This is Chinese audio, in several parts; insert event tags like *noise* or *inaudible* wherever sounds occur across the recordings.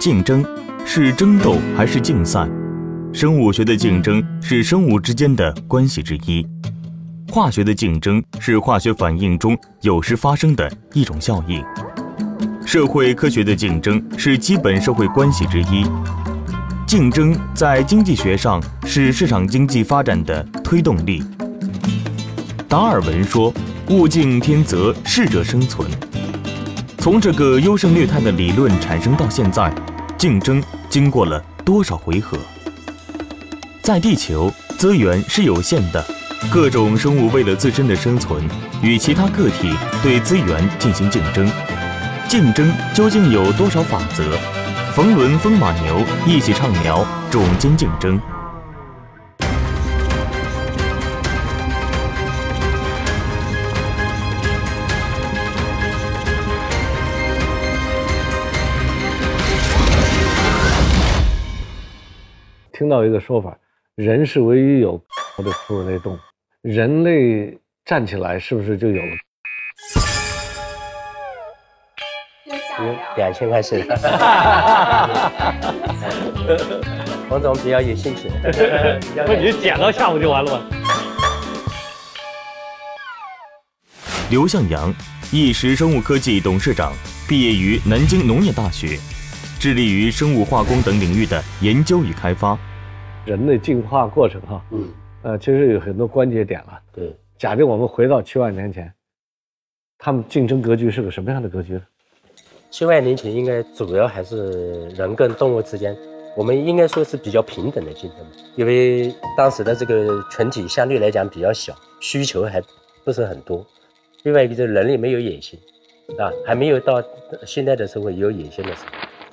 竞争是争斗还是竞赛？生物学的竞争是生物之间的关系之一，化学的竞争是化学反应中有时发生的一种效应。社会科学的竞争是基本社会关系之一。竞争在经济学上是市场经济发展的推动力。达尔文说：“物竞天择，适者生存。”从这个优胜劣汰的理论产生到现在，竞争经过了多少回合？在地球，资源是有限的，各种生物为了自身的生存，与其他个体对资源进行竞争。竞争究竟有多少法则？冯仑、风马牛一起畅聊种间竞争。听到一个说法，人是唯一有的哺乳类动物，人类站起来是不是就有了？两千块钱，*laughs* 王总比较有兴趣，不，你就捡到下午就完了吗？刘向阳，一时生物科技董事长，毕业于南京农业大学，致力于生物化工等领域的研究与开发。人类进化过程哈，嗯，呃，其实有很多关节点了。对，假定我们回到七万年前，他们竞争格局是个什么样的格局呢？七万年前应该主要还是人跟动物之间，我们应该说是比较平等的竞争，因为当时的这个群体相对来讲比较小，需求还不是很多。另外一个就是人类没有野心，啊，还没有到现在的社会有野心的时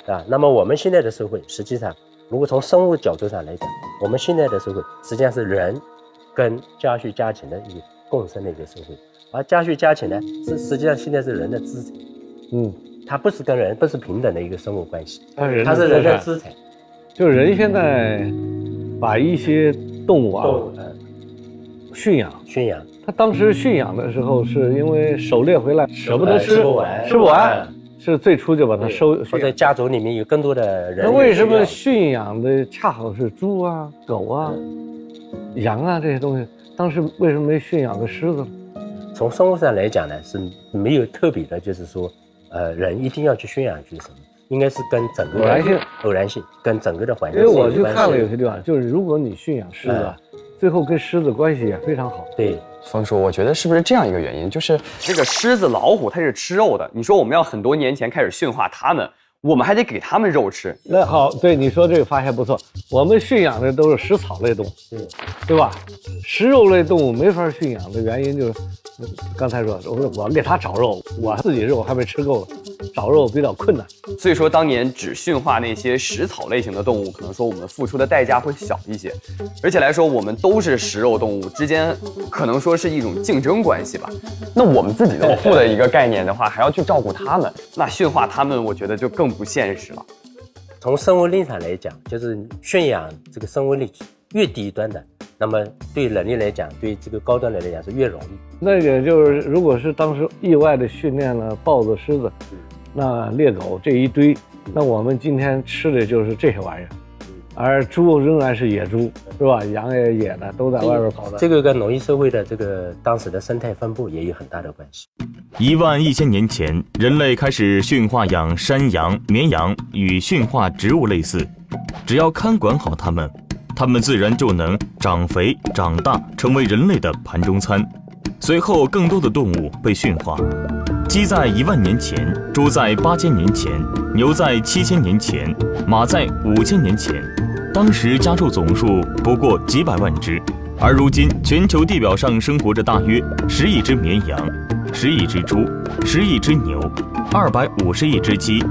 候，啊，那么我们现在的社会实际上。如果从生物角度上来讲，我们现在的社会实际上是人跟家畜家禽的一个共生的一个社会，而家畜家禽呢，是实际上现在是人的资产，嗯，它不是跟人不是平等的一个生物关系，它是人的资产，就是人现在把一些动物啊驯养。驯养，他当时驯养的时候是因为狩猎回来舍不得吃，吃不完，吃不完。是最初就把它收，或者家族里面有更多的人。那为什么驯养的恰好是猪啊、狗啊、羊啊这些东西？当时为什么没驯养个狮子呢？从生物上来讲呢，是没有特别的，就是说，呃，人一定要去驯养去什么？应该是跟整个偶然性，偶然性跟整个的环境。因为我去看了有些地方，就是如果你驯养狮子。最后跟狮子关系也非常好。对，方叔，我觉得是不是这样一个原因？就是这个狮子、老虎它是吃肉的。你说我们要很多年前开始驯化它们，我们还得给他们肉吃。那好，对你说这个发现不错。我们驯养的都是食草类动物，对对吧？食肉类动物没法驯养的原因就是。刚才说，我说我给它找肉，我自己肉还没吃够，找肉比较困难。所以说，当年只驯化那些食草类型的动物，可能说我们付出的代价会小一些。而且来说，我们都是食肉动物之间，可能说是一种竞争关系吧。那我们自己都富 *laughs* 的一个概念的话，还要去照顾它们，那驯化它们，我觉得就更不现实了。从生物力上来讲，就是驯养这个生物力越低端的。那么对人类来讲，对这个高端人来讲是越容易。那也就是，如果是当时意外的训练了豹子、狮子，那猎狗这一堆，那我们今天吃的就是这些玩意儿，而猪仍然是野猪，是吧？羊也野的，都在外边跑的。这个跟农业社会的这个当时的生态分布也有很大的关系。一万一千年前，人类开始驯化养山羊、绵羊，与驯化植物类似，只要看管好它们。它们自然就能长肥长大，成为人类的盘中餐。随后，更多的动物被驯化。鸡在一万年前，猪在八千年前，牛在七千年前，马在五千年前。当时家畜总数不过几百万只，而如今全球地表上生活着大约十亿只绵羊，十亿只猪，十亿只牛，二百五十亿只鸡。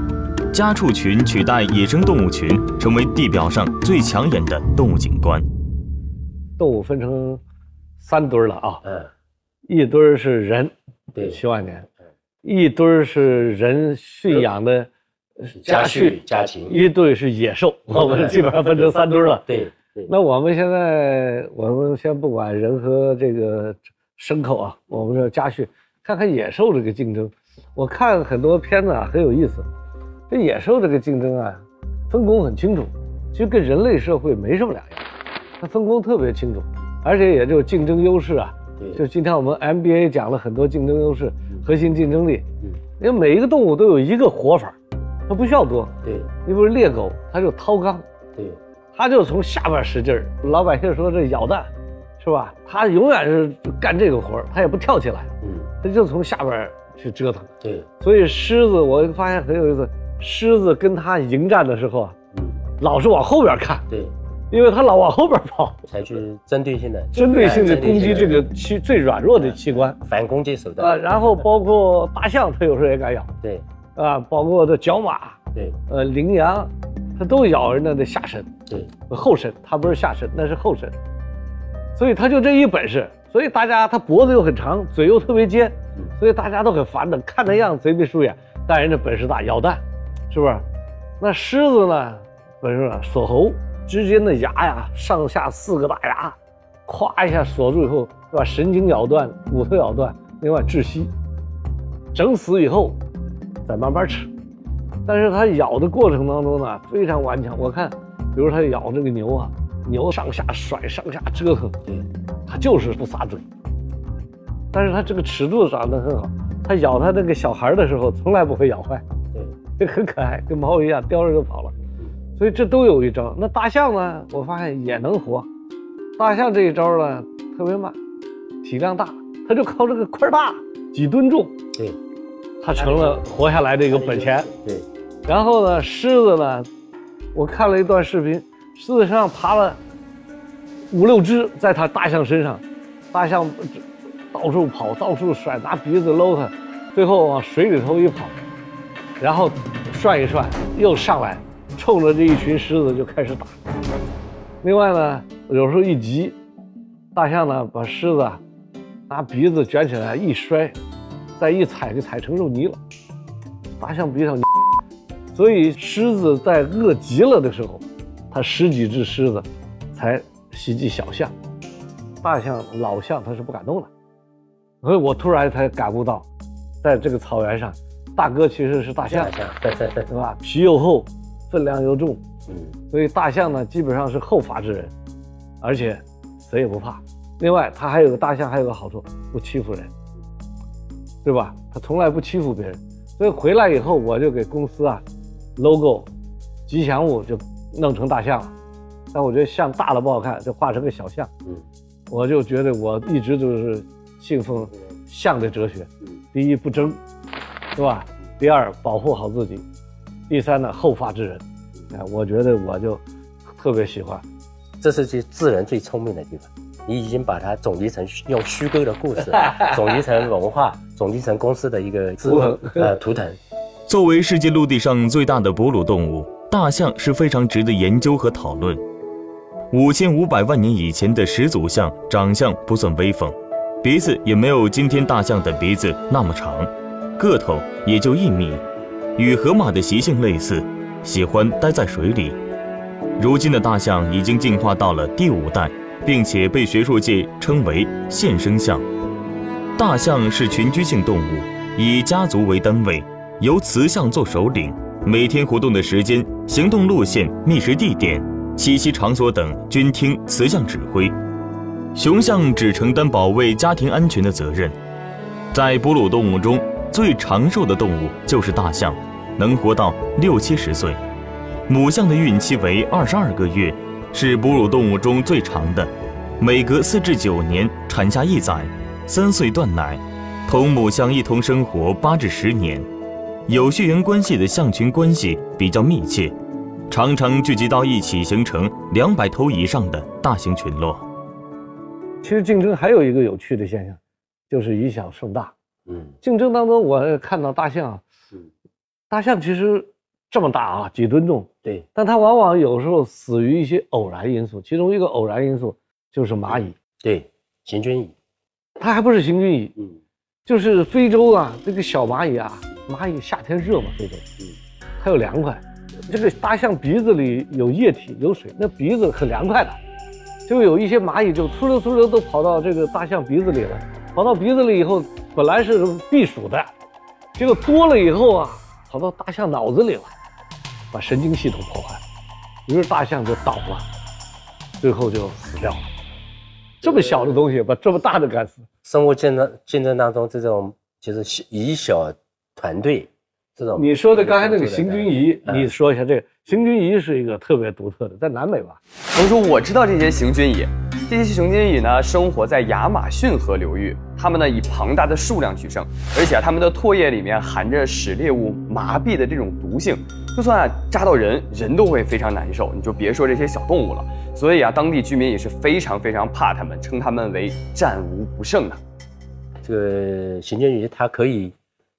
家畜群取代野生动物群，成为地表上最抢眼的动物景观。动物分成三堆了啊，嗯，一堆是人，对，七万年，一堆是人驯养的家畜家禽，一堆是野兽，*laughs* 我们基本上分成三堆了。对，那我们现在，我们先不管人和这个牲口啊，我们说家畜，看看野兽这个竞争。我看很多片子啊，很有意思。这野兽这个竞争啊，分工很清楚，其实跟人类社会没什么两样，它分工特别清楚，而且也就竞争优势啊。对。就今天我们 MBA 讲了很多竞争优势、核心竞争力，嗯。因为每一个动物都有一个活法，它不需要多。对。你比如猎狗，它就掏肛，对。它就从下边使劲儿。老百姓说这咬蛋，是吧？它永远是干这个活儿，它也不跳起来，嗯。它就从下边去折腾。对。所以狮子，我发现很有意思，狮子跟它迎战的时候啊，嗯。老是往后边看，对，因为它老往后边跑，采取针对性的针对性的攻击这个器最软弱的器官反攻击手段啊。然后包括大象，它有时候也敢咬对啊，包括这角马，对呃，羚羊，它都咬人家的下身。对后身，它不是下身，那是后身，所以它就这一本事，所以大家它脖子又很长，嘴又特别尖，所以大家都很烦的，看那样贼眉鼠眼，但人家本事大，咬蛋，是不是？那狮子呢，本事大，锁喉之间的牙呀，上下四个大牙，咵一下锁住以后，把神经咬断，骨头咬断，另外窒息，整死以后再慢慢吃。但是它咬的过程当中呢，非常顽强。我看，比如它咬这个牛啊，牛上下甩，上下折腾，它就是不撒嘴。但是它这个尺度长得很好，它咬它那个小孩的时候，从来不会咬坏，对这 *laughs* 很可爱，跟猫一样，叼着就跑了。所以这都有一招。那大象呢，我发现也能活。大象这一招呢，特别慢，体量大，它就靠这个块儿大，几吨重，对它成了活下来的一个本钱。对然后呢，狮子呢，我看了一段视频，狮子身上爬了五六只，在它大象身上，大象到处跑，到处甩，拿鼻子搂它，最后往水里头一跑，然后涮一涮，又上来，冲着这一群狮子就开始打。另外呢，有时候一急，大象呢把狮子啊拿鼻子卷起来一摔，再一踩就踩成肉泥了。大象比较所以狮子在饿极了的时候，它十几只狮子才袭击小象，大象、老象它是不敢动的。所以我突然才感悟到，在这个草原上，大哥其实是大象大，象，对对对，对吧？皮又厚，分量又重，嗯所以大象呢基本上是后发制人，而且谁也不怕。另外，它还有个大象还有个好处，不欺负人，对吧？它从来不欺负别人。所以回来以后，我就给公司啊 logo 吉祥物就弄成大象了。但我觉得象大了不好看，就画成个小象。嗯我就觉得我一直就是信奉象的哲学。嗯第一不争，是吧？第二保护好自己，第三呢后发制人。啊，我觉得我就特别喜欢。这是最智人最聪明的地方。你已经把它总结成用虚构的故事，*laughs* 总结成文化，总结成公司的一个字图腾呃图腾。作为世界陆地上最大的哺乳动物，大象是非常值得研究和讨论。五千五百万年以前的始祖象长相不算威风，鼻子也没有今天大象的鼻子那么长，个头也就一米，与河马的习性类似，喜欢待在水里。如今的大象已经进化到了第五代，并且被学术界称为现生象。大象是群居性动物，以家族为单位，由雌象做首领，每天活动的时间、行动路线、觅食地点、栖息场所等均听雌象指挥。雄象只承担保卫家庭安全的责任。在哺乳动物中，最长寿的动物就是大象，能活到六七十岁。母象的孕期为二十二个月，是哺乳动物中最长的，每隔四至九年产下一崽，三岁断奶，同母象一同生活八至十年。有血缘关系的象群关系比较密切，常常聚集到一起，形成两百头以上的大型群落。其实竞争还有一个有趣的现象，就是以小胜大。嗯竞争当中，我看到大象啊，嗯，大象其实这么大啊，几吨重，对但它往往有时候死于一些偶然因素，其中一个偶然因素就是蚂蚁，对，行军蚁。它还不是行军蚁，嗯就是非洲啊，这个小蚂蚁啊，蚂蚁夏天热嘛，非洲，嗯它有凉快。这个大象鼻子里有液体，有水，那鼻子很凉快的，就有一些蚂蚁就粗溜粗溜都跑到这个大象鼻子里了，跑到鼻子里以后，本来是避暑的，结果多了以后啊，跑到大象脑子里了，把神经系统破坏。于是大象就倒了，最后就死掉了。这么小的东西把这么大的干死，生物竞争竞争当中，这种就是以小团队这种。你说的刚才那个行军仪，嗯你说一下这个行军仪是一个特别独特的，在南美吧？同时，我知道这些行军蚁，这些行军蚁呢生活在亚马逊河流域，它们呢以庞大的数量取胜，而且啊它们的唾液里面含着使猎物麻痹的这种毒性，就算啊扎到人，人都会非常难受，你就别说这些小动物了。所以啊，当地居民也是非常非常怕它们，称它们为战无不胜的。这个行军蚁它可以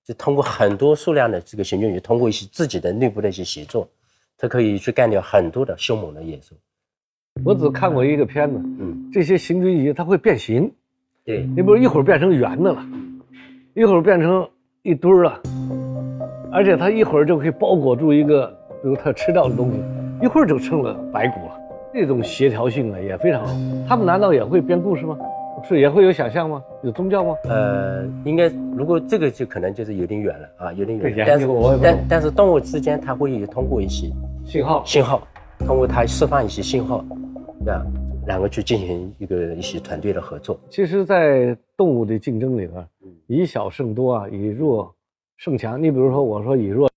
就通过很多数量的这个行军鱼，通过一些自己的内部的一些协作，它可以去干掉很多的凶猛的野兽。我只看过一个片子，嗯，这些行军蚁它会变形，对，你比如一会儿变成圆的了，一会儿变成一堆儿了，而且它一会儿就可以包裹住一个，比如它吃掉的东西，一会儿就成了白骨了。这种协调性呢也非常好。他们难道也会编故事吗？是也会有想象吗？有宗教吗？呃，应该如果这个就可能就是有点远了啊，有点远但是但但是动物之间它会有通过一些信号信号，通过它释放一些信号，这样然后去进行一个一些团队的合作。其实，在动物的竞争里边，以小胜多啊，以弱胜强。你比如说，我说以弱